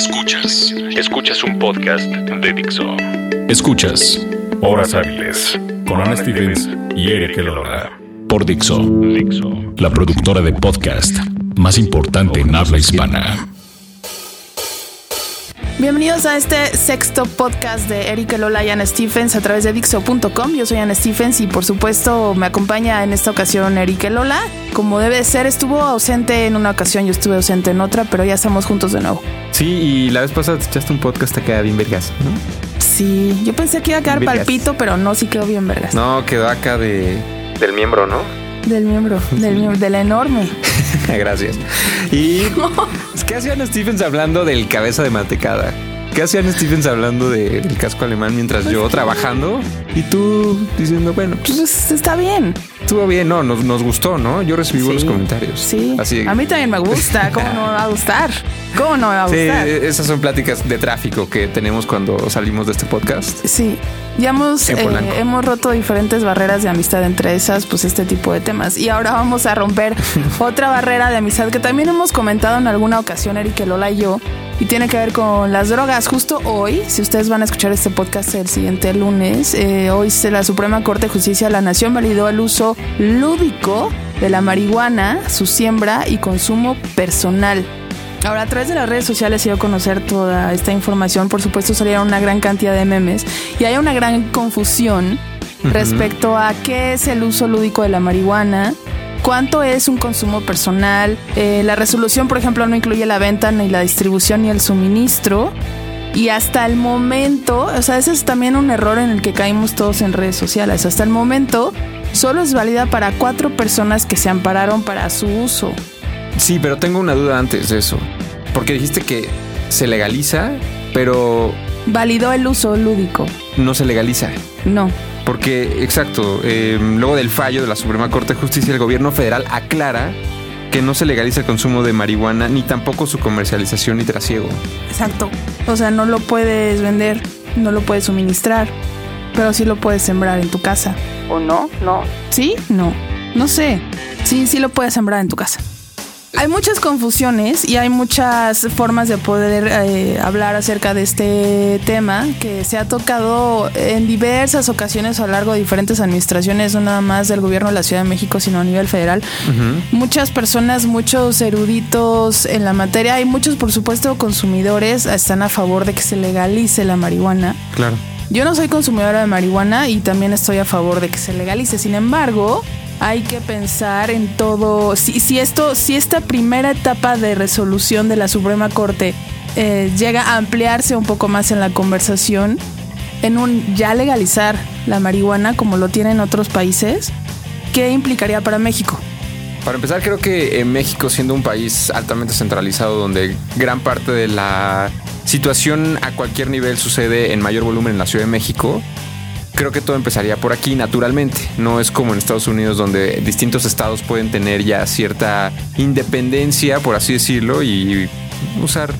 Escuchas. Escuchas un podcast de Dixo. Escuchas Horas Hábiles con Ana Stevens y Eric Elola. Por Dixo. Dixo. La productora de podcast más importante en habla hispana. Bienvenidos a este sexto podcast de Eric Lola y Ana Stephens a través de Dixo.com. Yo soy Ana Stephens y por supuesto me acompaña en esta ocasión Eric Lola. Como debe ser, estuvo ausente en una ocasión, yo estuve ausente en otra, pero ya estamos juntos de nuevo. Sí, y la vez pasada te echaste un podcast que queda bien vergas, ¿no? Sí, yo pensé que iba a quedar Vergas. palpito, pero no, sí quedó bien vergas. No, quedó acá de del miembro, ¿no? Del miembro, del miembro, del enorme. Gracias. Y ¿qué hacían Stephens hablando del cabeza de mantecada? ¿Qué hacían Stephens hablando de- del casco alemán mientras yo trabajando? Y tú diciendo, bueno, pues Pues está bien. Estuvo bien, no, nos, nos gustó, ¿no? Yo recibí buenos Sí, comentarios. Sí, Así a mí también me gusta. ¿Cómo no me va a gustar? ¿Cómo no me va a Sí, gustar? esas son pláticas de tráfico que tenemos cuando salimos de este podcast. Sí, ya hemos, eh, hemos roto diferentes barreras de amistad entre esas, pues este tipo de temas. Y ahora vamos a romper otra barrera de amistad que también hemos comentado en alguna ocasión, Eric Lola y yo, y tiene que ver con las drogas. Justo hoy, si ustedes van a escuchar este podcast el siguiente lunes, eh, hoy la Suprema Corte de Justicia de la Nación validó el uso lúdico de la marihuana, su siembra y consumo personal. Ahora, a través de las redes sociales se dio a conocer toda esta información. Por supuesto, salieron una gran cantidad de memes y hay una gran confusión respecto a qué es el uso lúdico de la marihuana, cuánto es un consumo personal. Eh, la resolución, por ejemplo, no incluye la venta, ni la distribución, ni el suministro. Y hasta el momento, o sea, ese es también un error en el que caímos todos en redes sociales. Hasta el momento, solo es válida para cuatro personas que se ampararon para su uso. Sí, pero tengo una duda antes de eso. Porque dijiste que se legaliza, pero Validó el uso lúdico. no se legaliza. No. Porque, exacto, eh, luego del fallo de la Suprema Corte de Justicia, el gobierno federal aclara que no se legaliza el consumo de marihuana ni tampoco su comercialización y trasiego. Exacto. O sea, no lo puedes vender, no lo puedes suministrar, pero sí lo puedes sembrar en tu casa. ¿O no? No. ¿Sí? No. No sé. Sí, sí lo puedes sembrar en tu casa. Hay muchas confusiones y hay muchas formas de poder eh, hablar acerca de este tema que se ha tocado en diversas ocasiones a lo largo de diferentes administraciones, no nada más del gobierno de la Ciudad de México, sino a nivel federal. Muchas personas, muchos eruditos en la materia y muchos, por supuesto, consumidores están a favor de que se legalice la marihuana. Claro. Yo no soy consumidora de marihuana y también estoy a favor de que se legalice. Sin embargo, hay que pensar en todo. Si, si esto, si esta primera etapa de resolución de la Suprema Corte eh, llega a ampliarse un poco más en la conversación, en un ya legalizar la marihuana como lo tienen otros países, ¿qué implicaría para México? Para empezar, creo que en México, siendo un país altamente centralizado, donde gran parte de la situación a cualquier nivel sucede en mayor volumen en la Ciudad de México, creo que todo empezaría por aquí naturalmente. No es como en Estados Unidos, donde distintos estados pueden tener ya cierta independencia, por así decirlo, y usar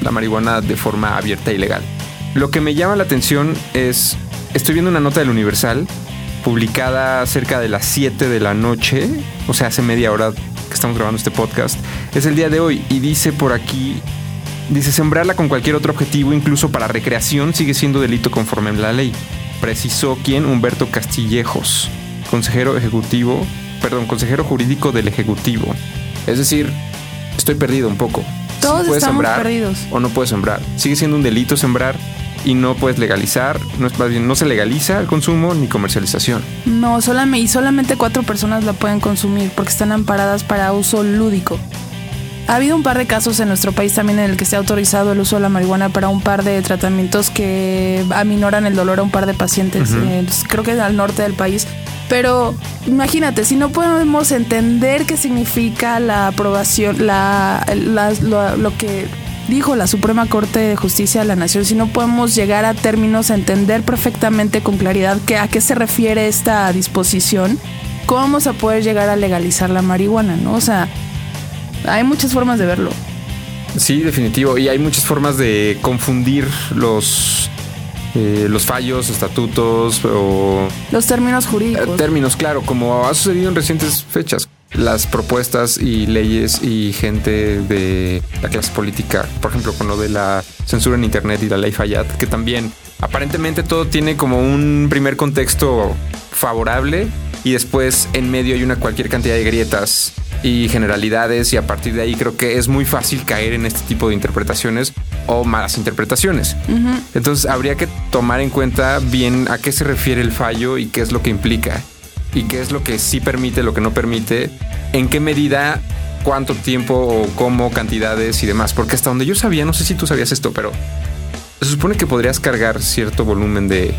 la marihuana de forma abierta y legal. Lo que me llama la atención es, estoy viendo una nota del Universal publicada cerca de las 7 de la noche, o sea, hace media hora que estamos grabando este podcast, es el día de hoy y dice por aquí, dice sembrarla con cualquier otro objetivo, incluso para recreación, sigue siendo delito conforme a la ley. Precisó quien Humberto Castillejos, consejero ejecutivo, perdón, consejero jurídico del Ejecutivo. Es decir, estoy perdido un poco. Todos puedes estamos sembrar perdidos. o no puedes sembrar. Sigue siendo un delito sembrar y no puedes legalizar, no, es, más bien, no se legaliza el consumo ni comercialización. No, solamente, y solamente cuatro personas la pueden consumir porque están amparadas para uso lúdico. Ha habido un par de casos en nuestro país también en el que se ha autorizado el uso de la marihuana para un par de tratamientos que aminoran el dolor a un par de pacientes, eh, creo que al norte del país. Pero imagínate, si no podemos entender qué significa la aprobación, la, la- lo, lo que dijo la Suprema Corte de Justicia de la Nación, si no podemos llegar a términos, a entender perfectamente con claridad que, a qué se refiere esta disposición, ¿cómo vamos a poder llegar a legalizar la marihuana? ¿no? O sea, hay muchas formas de verlo. Sí, definitivo. Y hay muchas formas de confundir los, eh, los fallos, estatutos o Los términos eh, jurídicos. términos, claro, como ha sucedido en recientes fechas. las propuestas y leyes y gente de la clase política, por ejemplo, con lo de la censura en Internet y la ley Fayad, que también aparentemente todo tiene como un primer contexto favorable y después en medio hay una cualquier cantidad de grietas y generalidades y a partir de ahí creo que es muy fácil caer en este tipo de interpretaciones o malas interpretaciones. Entonces habría que tomar en cuenta bien a qué se refiere el fallo y qué es lo que implica y qué es lo que sí permite, lo que no permite, en qué medida, cuánto tiempo o cómo, cantidades y demás. Porque hasta donde yo sabía, no sé si tú sabías esto, pero se supone que podrías cargar cierto volumen de,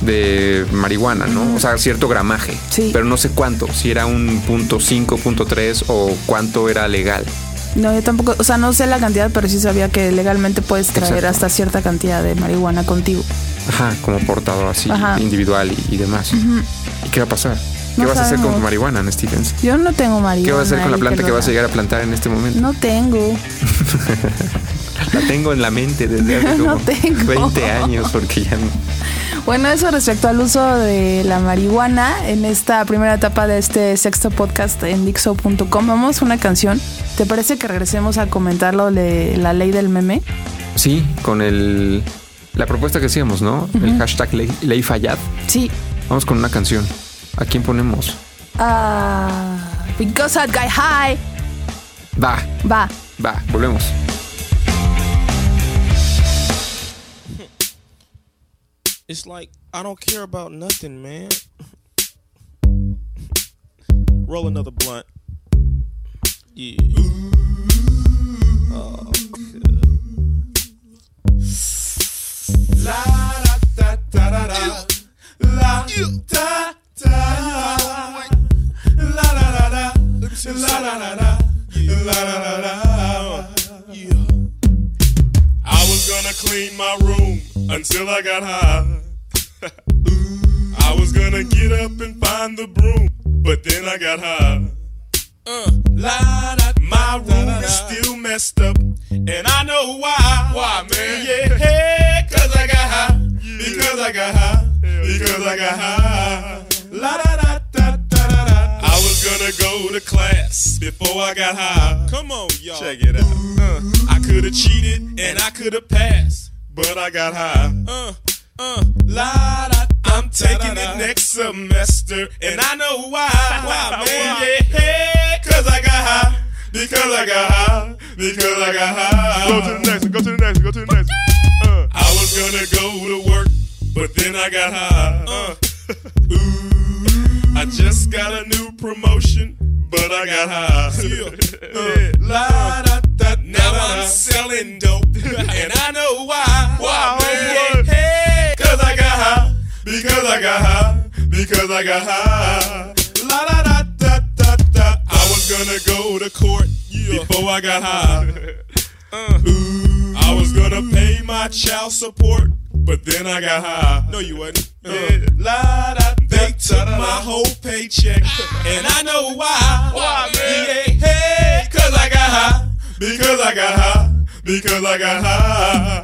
de marihuana, ¿no? O sea, cierto gramaje. Sí. Pero no sé cuánto, si era un punto 5, punto 3 o cuánto era legal. No, yo tampoco, o sea, no sé la cantidad, pero sí sabía que legalmente puedes traer Exacto. hasta cierta cantidad de marihuana contigo. Ajá, como portador así, Ajá. individual y, y demás. ¿Y qué va a pasar? ¿Qué No vas a hacer con marihuana, Ana Stevens? Yo no tengo marihuana. ¿Qué vas a hacer con la planta que vas a llegar a plantar en este momento? No tengo. La tengo en la mente desde hace como tengo. 20 años porque ya no. Bueno, eso respecto al uso de la marihuana en esta primera etapa de este sexto podcast en Dixo.com. Vamos a una canción. ¿Te parece que regresemos a comentar lo de la ley del meme? Sí, con el la propuesta que hacíamos, ¿no? El hashtag ley, ley Fayad. Sí. Vamos con una canción. ¿A quién ponemos? Ah, because that guy high. Va, Va. va, volvemos. It's like I don't care about nothing, man. Roll another blunt. Yeah. Oh. La da da da da da. La da da. La la la la. La la la la. La la la. Yeah. I was gonna clean my room until I got high. I was gonna get up and find the broom, but then I got high. Uh, la, da, my room is still messed up, and I know why. Why, man? Yeah, hey, cause I got high. Because I got high. Because I got high. La da da da da da da. I was gonna go to class before I got high. Come on, y'all. Check it out. Uh, I could have cheated and I could have passed, but I got high. Uh, uh, la da. I'm taking it next semester, and I know why. Why, man? Yeah, cause I got high. Because I got high. Because I got high. Go to the next one. Go to the next one. Go to the next one. Uh, I was gonna go to work, but then I got high. Uh, ooh, I just got a new promotion, but I got high. Uh, la, da, da, now I'm selling dope, and I know why. Why, man? Because I got high. Because I got high. La da da da da da. I was gonna go to court before I got high. Uh, ooh, I was gonna pay my child support, but then I got high. No, you wasn't. Uh, la da. They took my whole paycheck, and I know why. Why, man? Yeah, hey, cause I got high. Because I got high. Because I got high.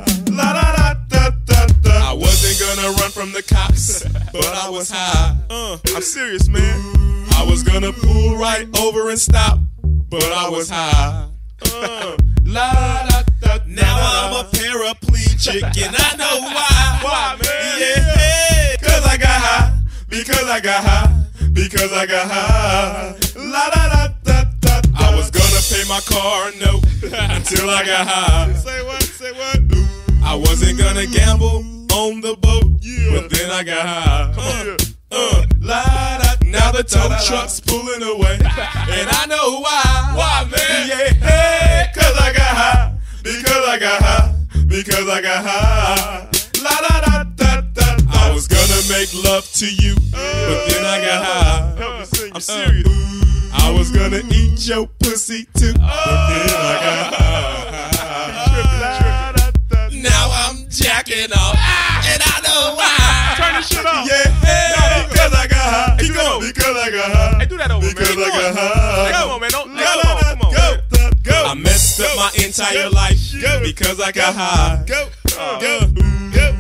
Gonna run from the cops, but I was high. Uh, I'm serious, man. I was gonna pull right over and stop, but I was high. Uh, la da da. Now I'm a paraplegic, and I know why. Why, man? Yeah, cause I got high. Because I got high. Because I got high. La da da da da. I was gonna pay my car note until I got high. Say what? Say what? I wasn't gonna gamble on the boat, but then I got high. Uh, uh, la da. Now the tow truck's pulling away, and I know why. Why, man? Yeah, hey, cause I got high. Because I got high. Because I got high. La da da da da. I was gonna make love to you, but then I got high. I'm serious. I was gonna eat your pussy too, but then I shit off. Yeah, hey, because I got high. Keep going. Because I got high. Hey, do that over, man. Because I got high. Hey, come on, man. Don't- La, come la, on, come on, go, man. go. I messed up my entire life go, because I got high. Go, uh, go, go,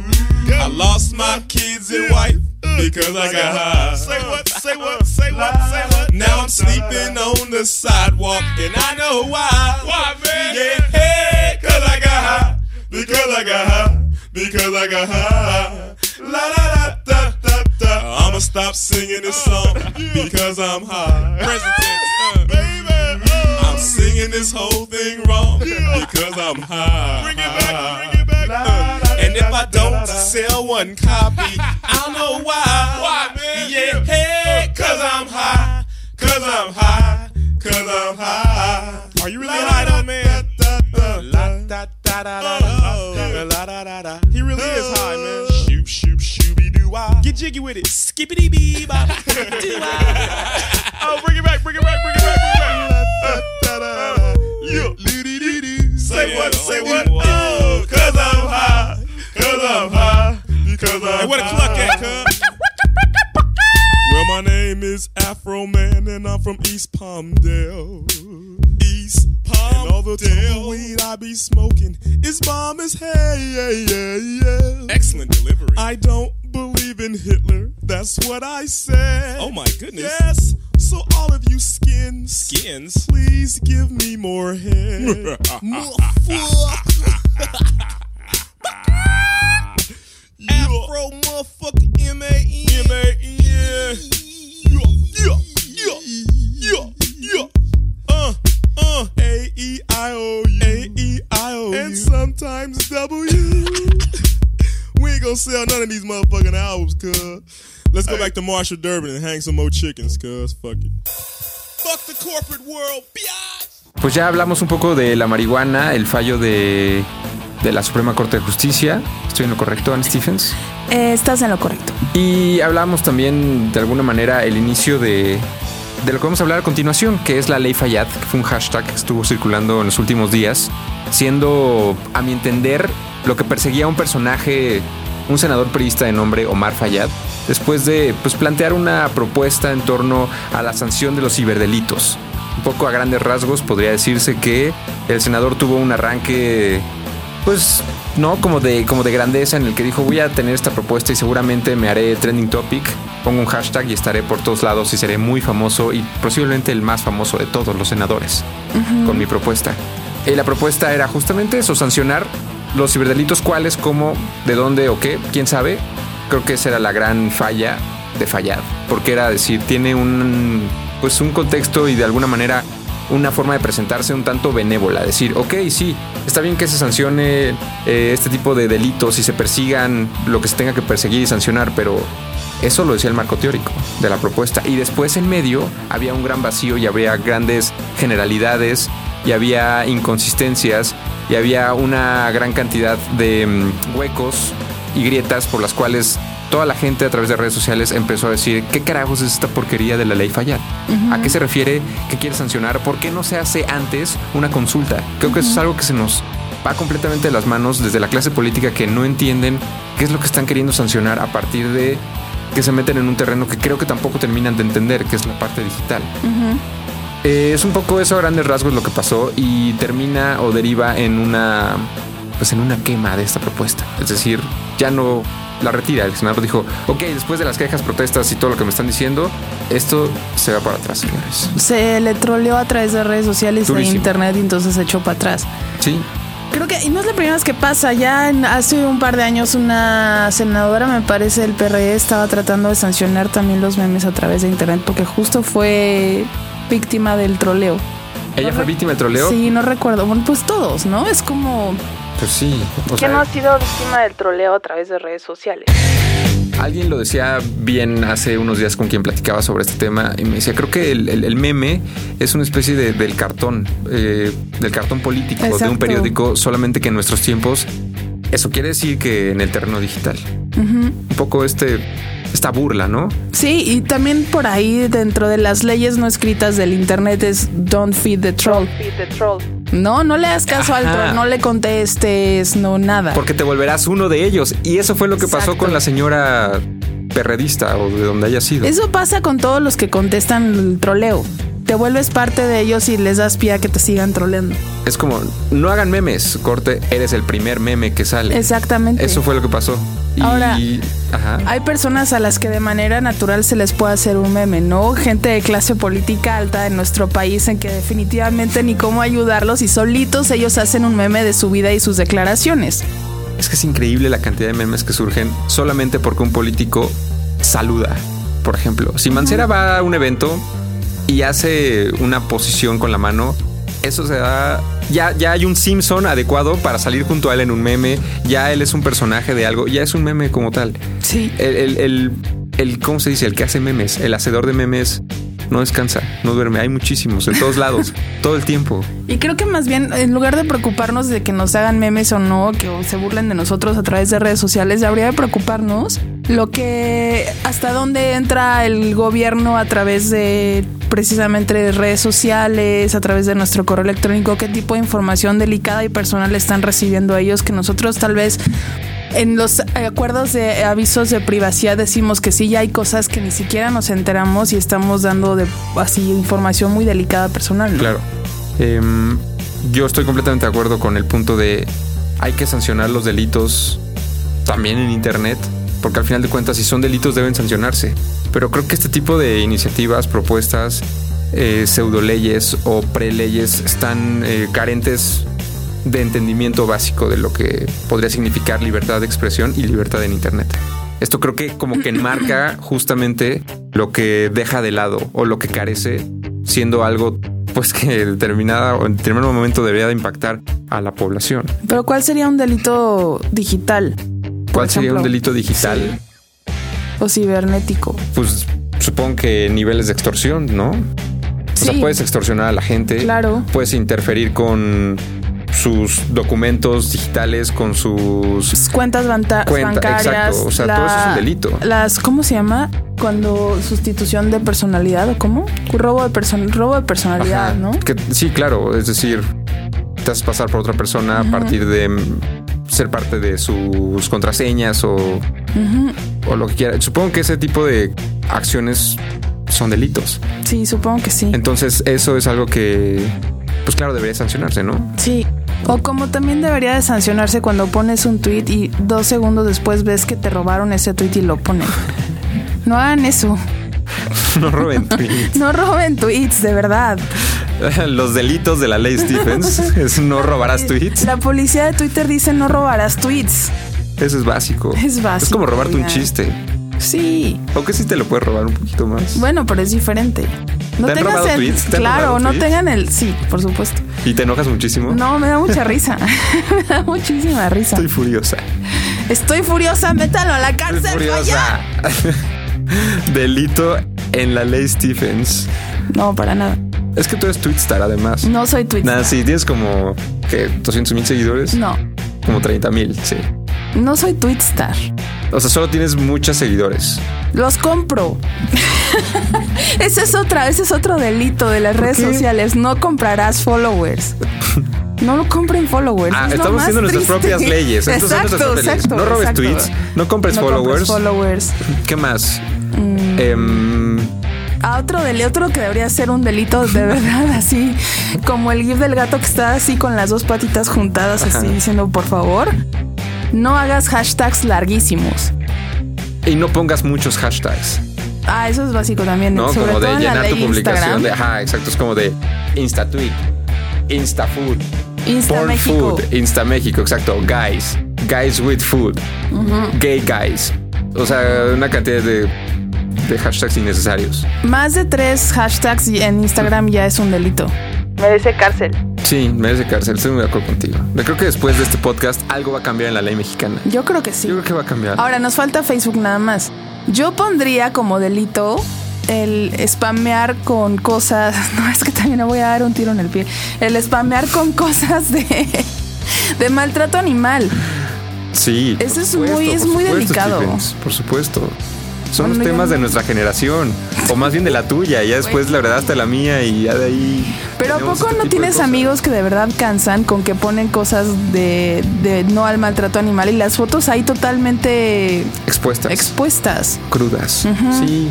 go. I lost my uh, kids and wife uh, because I got high. Say what, say what, say what, say what. Now I'm sleeping on the sidewalk and I know why. Why, man? Yeah, hey, cause I got high. Because I got high. Because I got high. La la la da da da. I'ma stop singing this song because I'm high. Present tense, uh, baby. oh. I'm singing this whole thing wrong because I'm high. Bring it back, bring it back. Uh, and if I don't sell one copy, jiggy with it. Skippity bee bop. Oh, bring it back, bring it back, bring it back, bring it back. Yeah. Say what, say what? Oh, cause I'm oh, high. Cause I'm high. Because I'm Hey, where the cluck at, cuz? Well, my name is Afro Man, and I'm from East Palmdale. East Palmdale. And all the tumbleweed I be smoking is bomb as hell. Yeah, yeah. Go back to Marshall Durbin and hang some more chickens, cuz. Fuck it. Fuck the corporate world, biatch. Pues ya hablamos un poco de la marihuana, el fallo de, de la Suprema Corte de Justicia. ¿Estoy en lo correcto, Anne Stephens? Eh, estás en lo correcto. Y hablamos también, de alguna manera, el inicio de, de lo que vamos a hablar a continuación, que es la ley Fayad, que fue un hashtag que estuvo circulando en los últimos días, siendo, a mi entender, lo que perseguía a un personaje, un senador priista de nombre Omar Fayad, después de pues, plantear una propuesta en torno a la sanción de los ciberdelitos. Un poco a grandes rasgos podría decirse que el senador tuvo un arranque pues no como de como de grandeza en el que dijo voy a tener esta propuesta y seguramente me haré trending topic pongo un hashtag y estaré por todos lados y seré muy famoso y posiblemente el más famoso de todos los senadores con mi propuesta y la propuesta era justamente eso sancionar los ciberdelitos cuáles cómo de dónde o qué quién sabe creo que esa era la gran falla de fallar porque era decir tiene un pues un contexto y de alguna manera una forma de presentarse un tanto benévola, decir, ok, sí, está bien que se sancione eh, este tipo de delitos y se persigan lo que se tenga que perseguir y sancionar, pero eso lo decía el marco teórico de la propuesta. Y después en medio había un gran vacío y había grandes generalidades y había inconsistencias y había una gran cantidad de mm, huecos y grietas por las cuales toda la gente a través de redes sociales empezó a decir, ¿qué carajos es esta porquería de la ley fallar? ¿A qué se refiere? ¿Qué quiere sancionar? ¿Por qué no se hace antes una consulta? Creo que eso es algo que se nos va completamente de las manos desde la clase política que no entienden qué es lo que están queriendo sancionar a partir de que se meten en un terreno que creo que tampoco terminan de entender, que es la parte digital. Eh, es un poco eso a grandes rasgos lo que pasó y termina o deriva en una pues en una quema de esta propuesta. Es decir, ya no la retira. El senador dijo, ok, después de las quejas, protestas y todo lo que me están diciendo, esto se va para atrás, señores. Se le troleó a través de redes sociales Durísimo. e internet y entonces se echó para atrás. Sí, Creo que, y no es la primera vez que pasa, ya hace un par de años una senadora, me parece, del PRE estaba tratando de sancionar también los memes a través de internet porque justo fue víctima del troleo. ella fue víctima del troleo. Sí, no recuerdo. Bueno, pues todos, ¿no? Es como... Pues sí. o ¿Quién sea, no ha sido víctima del troleo a través de redes sociales? Alguien lo decía bien hace unos días con quien platicaba sobre este tema y me decía, creo que el, el- el meme es una especie de- del cartón, eh, del cartón político de un periódico, solamente que en nuestros tiempos eso quiere decir que en el terreno digital. Un poco este, esta burla, ¿no? Sí, y también por ahí dentro de las leyes no escritas del internet es don't feed the troll. No, no le hagas caso al troll, no le contestes, no nada. Porque te volverás uno de ellos. Y eso fue lo que pasó con la señora perredista o de donde haya sido. Eso pasa con todos los que contestan el troleo. Te vuelves parte de ellos y les das pie a que te sigan troleando. Es como, no hagan memes, corte, eres el primer meme que sale. Exactamente. Eso fue lo que pasó. Y, Ahora, ajá. Hay personas a las que de manera natural se les puede hacer un meme, ¿no? Gente de clase política alta en nuestro país en que definitivamente ni cómo ayudarlos y solitos ellos hacen un meme de su vida y sus declaraciones. Es que es increíble la cantidad de memes que surgen solamente porque un político saluda. Por ejemplo, si Mancera va a un evento y hace una posición con la mano, eso se da. Ya, ya hay un Simpson adecuado para salir junto a él en un meme. Ya él es un personaje de algo. Ya es un meme como tal. Sí. El, el, el, el- ¿cómo se dice? El que hace memes, el hacedor de memes, no descansa, no duerme. Hay muchísimos en todos lados, todo el tiempo. Y creo que más bien, en lugar de preocuparnos de que nos hagan memes o no, que se burlen de nosotros a través de redes sociales, habría de preocuparnos lo que hasta dónde entra el gobierno a través de precisamente redes sociales, a través de nuestro correo electrónico, qué tipo de información delicada y personal están recibiendo ellos que nosotros tal vez en los acuerdos de avisos de privacidad decimos que sí, ya hay cosas que ni siquiera nos enteramos y estamos dando de así información muy delicada personal. Claro. Em, yo estoy completamente de acuerdo con el punto de hay que sancionar los delitos también en Internet, porque al final de cuentas si son delitos deben sancionarse. Pero creo que este tipo de iniciativas, propuestas, eh, pseudoleyes o preleyes están eh, carentes de entendimiento básico de lo que podría significar libertad de expresión y libertad en Internet. Esto creo que como que enmarca justamente lo que deja de lado o lo que carece siendo algo pues que determinada o en determinado momento debería de impactar a la población. Pero ¿cuál sería un delito digital? ¿Cuál sería un delito digital? O cibernético. Pues supongo que niveles de extorsión, ¿no? O sea, Sí. puedes extorsionar a la gente. Claro. Puedes interferir con sus documentos digitales, con sus Pues, Cuentas Cuenta, bancarias. exacto. O sea, todo eso es un delito. Las, ¿cómo se llama? Cuando sustitución de personalidad o cómo? Robo de, person robo de personalidad, Ajá. ¿no? Que, sí, claro. Es decir, te haces pasar por otra persona a partir de ser parte de sus contraseñas o, o lo que quiera. Supongo que ese tipo de acciones son delitos. Sí, supongo que sí. Entonces, eso es algo que, pues claro, debería sancionarse, ¿no? Sí. O como también debería de sancionarse cuando pones un tweet y dos segundos después ves que te robaron ese tweet y lo ponen. No hagan eso. No roben tweets. No roben tweets, de verdad. Los delitos de la ley Stephens es no robarás tweets. La policía de Twitter dice no robarás tweets. Eso es básico. Es básico, Es como robarte un chiste. Sí. Aunque sí te lo puedes robar un poquito más. Bueno, pero es diferente. No ¿Te han tengas robado el- tweets? ¿Te han Claro, robado no tweets? tengan el. Sí, por supuesto. ¿Y te enojas muchísimo? No, me da mucha risa. me da muchísima risa. Estoy furiosa. Estoy furiosa, métalo a la Estoy cárcel, vaya. furiosa. Delito en la ley Stephens. No, para nada. Es que tú eres Twitstar además. No soy Twitter. Nada, sí, tienes como que 200 mil seguidores. No, Como 30 mil, sí. no soy Twitstar. O sea, solo tienes muchos seguidores. Los compro. ese es otra, ese es otro delito de las redes qué? sociales. No comprarás followers. No lo compren followers. Ah, es estamos haciendo nuestras propias leyes. Exacto, leyes. exacto, No robes exacto. tweets, no compres No followers. followers. ¿Qué más? Mm. Em, A otro del otro que debería ser un delito de verdad, así como el gif del gato que está así con las dos patitas juntadas, así diciendo por favor, no hagas hashtags larguísimos. y no pongas muchos hashtags, Ah, eso es básico también, ¿no? sobre como todo de en la llenar tu publicación de, ajá, exacto, es como de InstaTweet, InstaFood, Insta Porn México. Food, Insta México, exacto, Guys, Guys with Food, Gay Guys. O sea, una cantidad de, de hashtags innecesarios. Más de tres hashtags y en Instagram ya es un delito. Merece cárcel. Sí, merece cárcel, estoy muy de acuerdo contigo. Yo creo que después de este podcast algo va a cambiar en la ley mexicana. Yo creo que sí. Yo creo que va a cambiar. Ahora nos falta Facebook nada más. Yo pondría como delito el spamear con cosas. No, es que también me voy a dar un tiro en el pie. El spamear con cosas de, de maltrato animal. Sí. Eso es supuesto, muy- es por muy supuesto, delicado. Por supuesto. Son los temas de nuestra generación, o más bien de la tuya, y ya después la verdad hasta la mía y ya de ahí. Pero ¿a poco este no tienes amigos que de verdad cansan con que ponen cosas de, de no al maltrato animal y las fotos ahí totalmente expuestas, expuestas? crudas? Sí.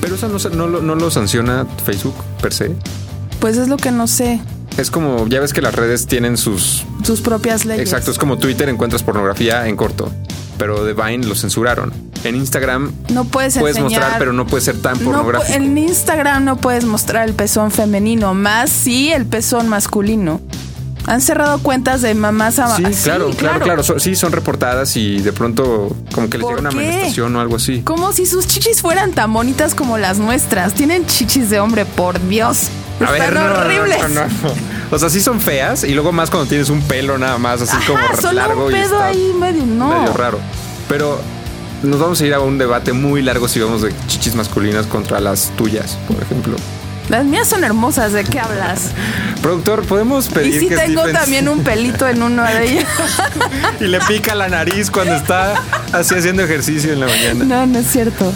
Pero eso no, se- no, lo- no lo sanciona Facebook per se. Pues es lo que no sé. Es como, ya ves que las redes tienen sus... Sus propias leyes. Exacto, es como Twitter encuentras pornografía en corto. Pero de Vine lo censuraron. En Instagram No puedes puedes enseñar. mostrar, pero no puede ser tan No pornográfico. en Instagram no puedes mostrar el pezón femenino, más sí el pezón masculino. Han cerrado cuentas de mamás a Sí, claro, claro, claro, sí, son reportadas y de pronto como que les ¿Por llega una manifestación o algo así. Como si sus chichis fueran tan bonitas como las nuestras. Tienen chichis de hombre, por Dios. Están no, no, horribles. no, no. O sea, sí son feas y luego más cuando tienes un pelo nada más así como Ajá, solo largo un y pedo está ahí medio, no. medio raro. Pero nos vamos a ir a un debate muy largo si vamos de chichis masculinas contra las tuyas, por ejemplo. Las mías son hermosas, ¿de qué hablas? Productor, podemos Y pedir sí que tengo también un pelito en uno de ellos. y le pica la nariz cuando está así haciendo ejercicio en la mañana. No, no es cierto.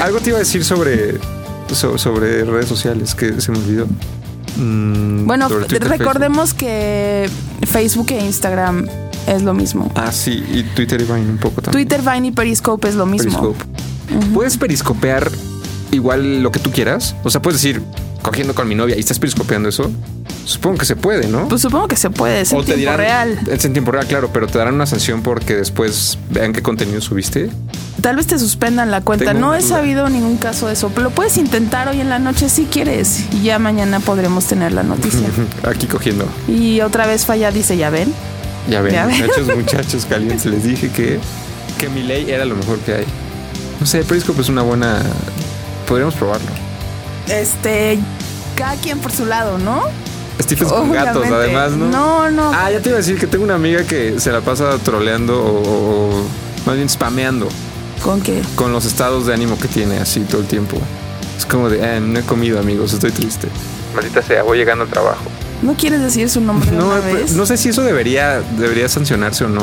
Algo te iba a decir sobre so- sobre redes sociales que se me olvidó. Mm, Bueno, recordemos que Facebook e Instagram es lo mismo. Ah, sí, y Twitter y Vine un poco también. Twitter, Vine y Periscope es lo mismo. Periscope. ¿Puedes periscopear igual lo que tú quieras? O sea, puedes decir, cogiendo con mi novia y estás periscopeando eso. Supongo que se puede, ¿no? Pues supongo que se puede, es en o te tiempo dirán, real. Es en tiempo real, claro, pero te darán una sanción porque después vean qué contenido subiste. Tal vez te suspendan la cuenta. Tengo No he sabido ningún caso de eso, pero lo puedes intentar hoy en la noche si quieres. Y ya mañana podremos tener la noticia. Aquí cogiendo. y otra vez falla, dice, ya ven. Ya ven, Ya ven. muchachos, muchachos calientes. Les dije que, que mi ley era lo mejor que hay. No sé, Periscope es una buena. Podríamos probarlo. Este, cada quien por su lado, ¿no? Stephen es con gatos, además, ¿no? No, no. Ah, ya te iba a decir que tengo una amiga que se la pasa troleando o, o más bien spameando ¿Con qué? con los estados de ánimo que tiene así todo el tiempo. Es como de, "Ah, no he comido, amigos, estoy triste. Maldita sea, voy llegando al trabajo. ¿No quieres decir su nombre No, una pues, vez? no sé si eso debería, debería sancionarse o no.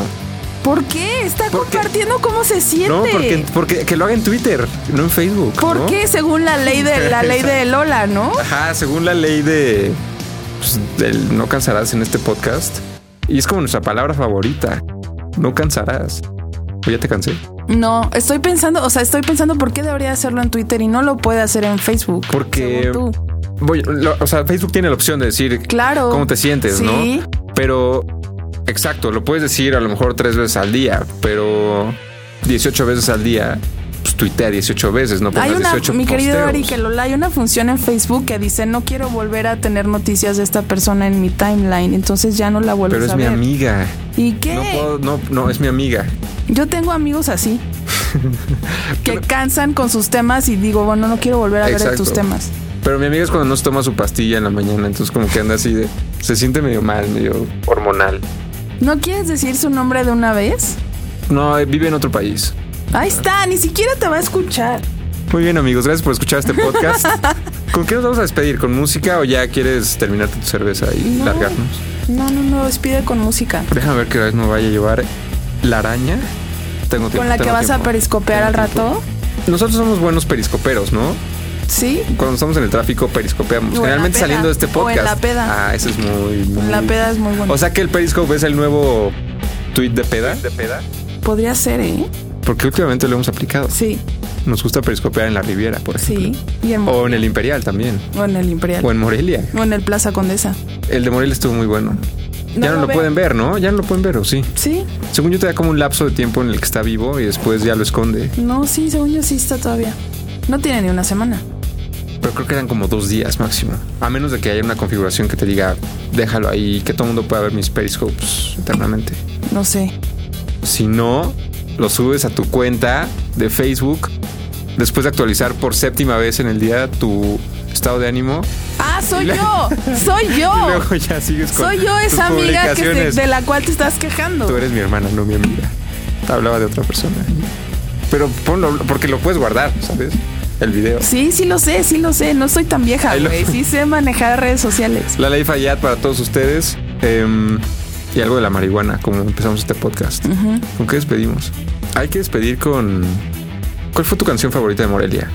¿Por qué? Está Porque- compartiendo cómo se siente. No, porque, porque que lo haga en Twitter, no en Facebook. ¿Por ¿no? qué? Según la ley de la ley de Lola, ¿no? Ajá, según la ley de pues, del no cansarás en este podcast. Y es como nuestra palabra favorita. No cansarás. ¿O ya te cansé? No, estoy pensando, o sea, estoy pensando por qué debería hacerlo en Twitter y no lo puede hacer en Facebook. Porque tú. voy, lo- o sea, Facebook tiene la opción de decir Claro. cómo te sientes, Sí. ¿no? Pero exacto, lo puedes decir a lo mejor tres veces al día, pero 18 veces al día, pues tuitea 18 veces, no pongas Hay una, 18 mi querido. Ari, que Lola, hay una función en Facebook que dice no quiero volver a tener noticias de esta persona en mi timeline, entonces ya no la vuelves Pero es a mi ver. amiga. ¿Y qué? No puedo, no, no, es mi amiga. Yo tengo amigos así que cansan con sus temas y digo, bueno, no quiero volver a ver tus temas. Pero mi amiga es cuando no se toma su pastilla en la mañana, entonces como que anda así de... Se siente medio mal, medio hormonal. ¿No quieres decir su nombre de una vez? No, eh, vive en otro país. Ahí está, ni siquiera te va a escuchar. Muy bien amigos, gracias por escuchar este podcast. ¿Con qué nos vamos a despedir? ¿Con música o ya quieres terminarte tu cerveza y No. largarnos? No, no, no, despide con música. Déjame ver qué vez me vaya a llevar la araña. Tengo tiempo. Con la que vas a periscopear al tiempo. rato. Nosotros somos buenos periscoperos, ¿no? Sí. Cuando estamos en el tráfico periscopeamos. O Generalmente saliendo de este O en podcast. la peda. Ah, eso es muy, muy... La peda es muy buena. O sea que el periscope es el nuevo tweet de peda. De peda. Podría ser, ¿eh? Porque últimamente lo hemos aplicado. Sí, Nos gusta periscopear en la Riviera, por ejemplo. sí. Y en, O en el Imperial también. o en el Imperial. O en Morelia. O en el Plaza Condesa. El de Morelia estuvo muy bueno. ya no lo pueden ver, ¿no? Ya no lo pueden ver, ¿o sí? Sí, Según yo te da como un lapso de tiempo en el que está vivo y después ya lo esconde. no, sí, según yo sí está todavía. No tiene ni una semana. Pero creo que eran como dos días máximo. A menos de que haya una configuración que te diga, déjalo ahí, que todo el mundo pueda ver mis periscopes eternamente. No sé. Si no, lo subes a tu cuenta de Facebook después de actualizar por séptima vez en el día tu estado de ánimo. ¡Ah, soy Y yo! ¡Soy Y yo! luego ya sigues con Soy yo tus esa amiga que de la cual te estás quejando. Tú eres mi hermana, no mi amiga. Hablaba de otra persona. Pero ponlo, porque lo puedes guardar, ¿sabes? El video. Sí, sí lo sé, sí lo sé. No soy tan vieja, lo- güey. Sí sé manejar redes sociales. La ley Fayad para todos ustedes. em, y algo de la marihuana, como empezamos este podcast. ¿Con qué despedimos? Hay que despedir con. ¿Cuál fue tu canción favorita de Morelia?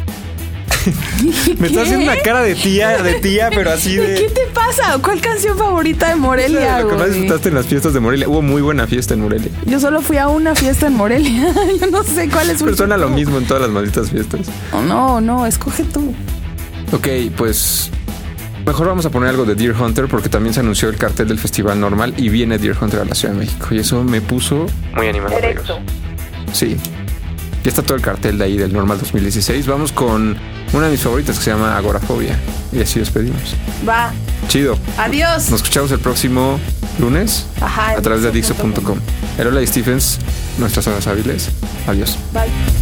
Me está haciendo una cara de tía, de tía, pero así de. ¿Qué te pasa? ¿Cuál canción favorita de Morelia, Lo que más disfrutaste en las fiestas de Morelia. Hubo muy buena fiesta en Morelia. Yo solo fui a una fiesta en Morelia. Yo no sé cuál es. Pero suena lo mismo en todas las malditas fiestas. Oh, no, no, escoge tú. Ok, pues. Mejor vamos a poner algo de Deer Hunter porque también se anunció el cartel del festival normal y viene Deer Hunter a la Ciudad de México. Y eso me puso muy animado. Sí. Ya está todo el cartel de ahí del Normal 2016. Vamos con una de mis favoritas que se llama Agorafobia. Y así despedimos. Va. Chido. Adiós. Nos escuchamos el próximo lunes Ajá, a través de Dixo.com. Dixo.com. Erola y Stephens, nuestras horas hábiles. Adiós. Bye.